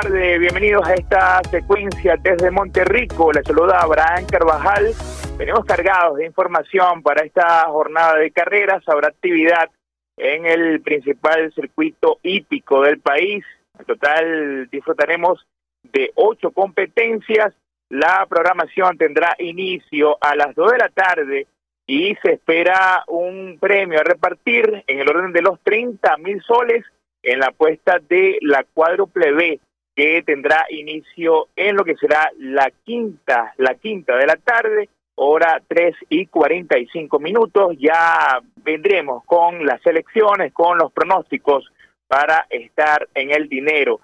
tardes, bienvenidos a esta secuencia desde Monterrico. Les saluda Abraham Carvajal. Venimos cargados de información para esta jornada de carreras. Habrá actividad en el principal circuito hípico del país. En total disfrutaremos de ocho competencias. La programación tendrá inicio a las dos de la tarde y se espera un premio a repartir en el orden de los 30 mil soles en la apuesta de la cuádruple B que tendrá inicio en lo que será la quinta, la quinta de la tarde, hora 3 y 45 minutos. Ya vendremos con las elecciones, con los pronósticos para estar en el dinero.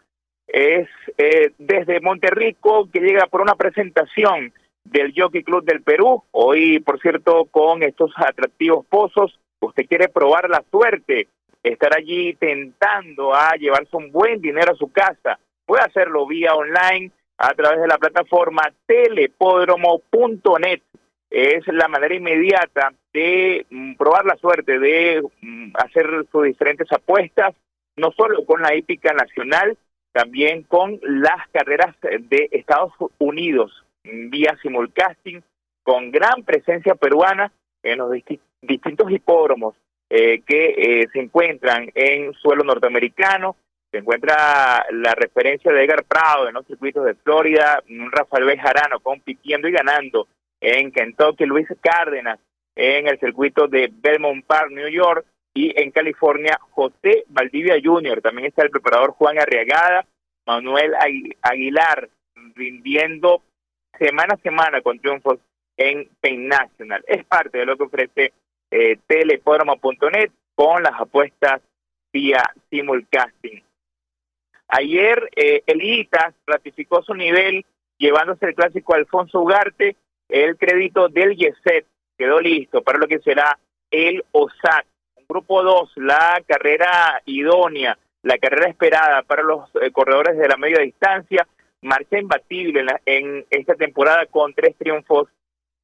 Es eh, desde Monterrico que llega por una presentación del Jockey Club del Perú. Hoy, por cierto, con estos atractivos pozos, usted quiere probar la suerte, estar allí tentando a llevarse un buen dinero a su casa puede hacerlo vía online a través de la plataforma telepódromo.net. Es la manera inmediata de mm, probar la suerte, de mm, hacer sus diferentes apuestas, no solo con la hípica nacional, también con las carreras de Estados Unidos, mm, vía simulcasting, con gran presencia peruana en los distintos hipódromos eh, que eh, se encuentran en suelo norteamericano, se encuentra la referencia de Edgar Prado en los circuitos de Florida, Rafael Bejarano compitiendo y ganando en Kentucky, Luis Cárdenas en el circuito de Belmont Park, New York, y en California, José Valdivia Jr., también está el preparador Juan Arriagada, Manuel Aguilar, rindiendo semana a semana con triunfos en Pain National. Es parte de lo que ofrece eh, con las apuestas vía simulcasting. Ayer eh, el ratificó su nivel llevándose el clásico Alfonso Ugarte, el crédito del YESET quedó listo para lo que será el OSAT. Grupo 2, la carrera idónea, la carrera esperada para los eh, corredores de la media distancia, marcha imbatible en, esta temporada con tres triunfos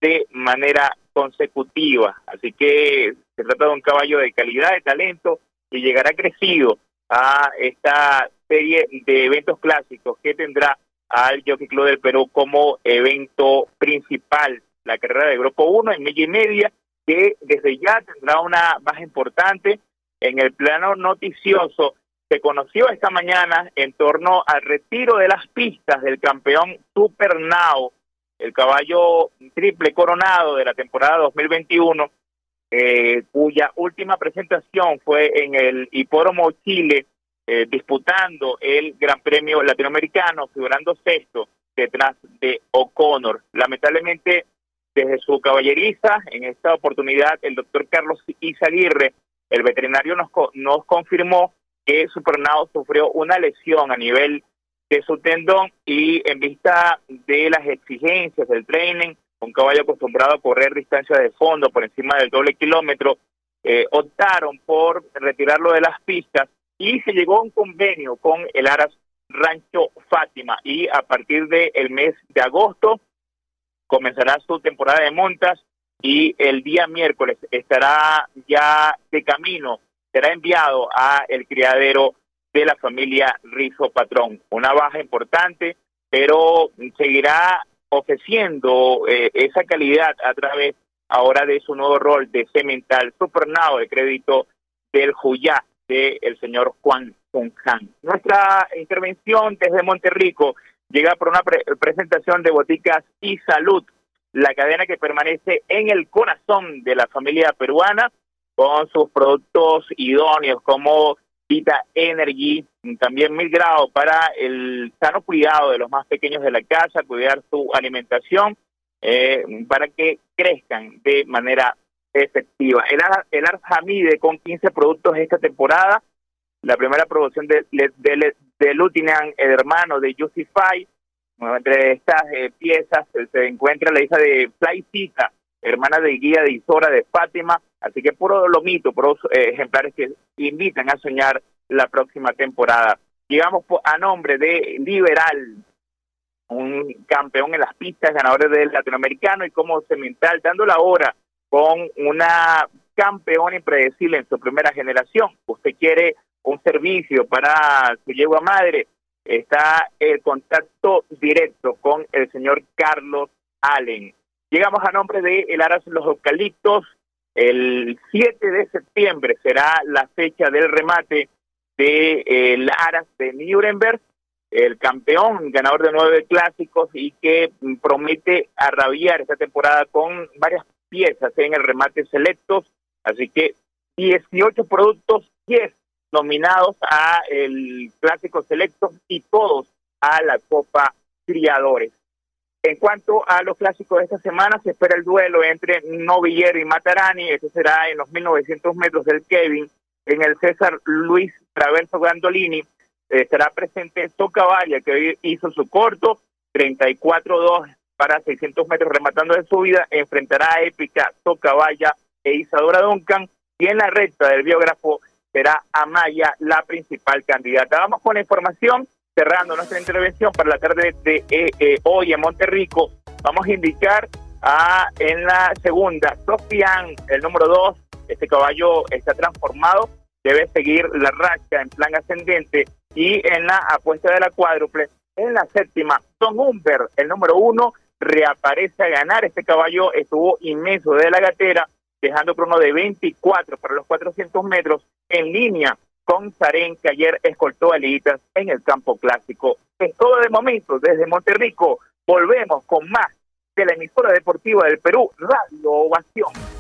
de manera consecutiva. Así que se trata de un caballo de calidad, de talento, y llegará crecido a esta serie de eventos clásicos que tendrá al Jockey Club del Perú como evento principal. La carrera de Grupo 1 en media y media, que desde ya tendrá una baja importante. En el plano noticioso, se conoció esta mañana en torno al retiro de las pistas del campeón Super Now, el caballo triple coronado de la temporada 2021, eh, cuya última presentación fue en el Hipódromo Chile eh, disputando el Gran Premio Latinoamericano, figurando sexto detrás de O'Connor. Lamentablemente, desde su caballeriza, en esta oportunidad, el doctor Carlos Izaguirre, el veterinario, nos, nos confirmó que Supernado sufrió una lesión a nivel de su tendón y en vista de las exigencias del training, un caballo acostumbrado a correr distancias de fondo por encima del doble kilómetro, eh, optaron por retirarlo de las pistas y se llegó a un convenio con el Aras Rancho Fátima y a partir del mes de agosto comenzará su temporada de montas y el día miércoles estará ya de camino, será enviado a el criadero de la familia Rizo Patrón. Una baja importante, pero seguirá ofreciendo eh, esa calidad a través ahora de su nuevo rol de cemental supernado de crédito del Juyá del señor Juan Fonjan. Nuestra intervención desde Monterrico llega por una presentación de Boticas y Salud, la cadena que permanece en el corazón de la familia peruana con sus productos idóneos como Vita Energy, también mil grados para el sano cuidado de los más pequeños de la casa, cuidar su alimentación eh, para que crezcan de manera efectiva. El, el Arjamide con 15 productos esta temporada, la primera producción de, de, de, de hermano de Justify, entre estas eh, piezas se encuentra la hija de Flycita, hermana de guía de Isora de Fátima, así que puro lomito, puros eh, ejemplares que invitan a soñar la próxima temporada. Llegamos a nombre de Liberal, un campeón en las pistas, ganador del latinoamericano y como cemental, dando la hora con una campeona impredecible en su primera generación. Usted quiere un servicio para su yegua madre, está el contacto directo con el señor Carlos Allen. Llegamos a nombre de El Aras Los Eucaliptos. El 7 de septiembre será la fecha del remate de el Aras de Nuremberg, el campeón, ganador de nueve clásicos y que promete arrabiar esta temporada con varias piezas en el remate selectos. Así que 18 productos, 10 nominados a el Clásico Selecto y todos a la Copa Criadores. En cuanto a los clásicos de esta semana, se espera el duelo entre Novillero y Matarani. Este será en los 1900 metros del Kevin. En el César Luis Traverso Gandolini estará presente Socavalla, que hoy hizo su corto, 34-2 para 600 metros rematando de subida. Enfrentará a Épica, Socavalla e Isadora Duncan. Y en la recta del biógrafo será Amaya la principal candidata. Vamos con la información, cerrando nuestra intervención para la tarde de eh, eh, hoy en Monterrico. Vamos a indicar a en la segunda, Sofian, el número dos, este caballo está transformado, debe seguir la racha en plan ascendente y en la apuesta de la cuádruple, en la séptima, Son Humber, el número uno, reaparece a ganar. Este caballo estuvo inmenso de la gatera, dejando crono de 24 para los 400 metros en línea con Sarén, que ayer escoltó a Liditas en el campo clásico. Es todo de momento, desde Monterrico. Volvemos con más de la emisora deportiva del Perú, Radio Ovación.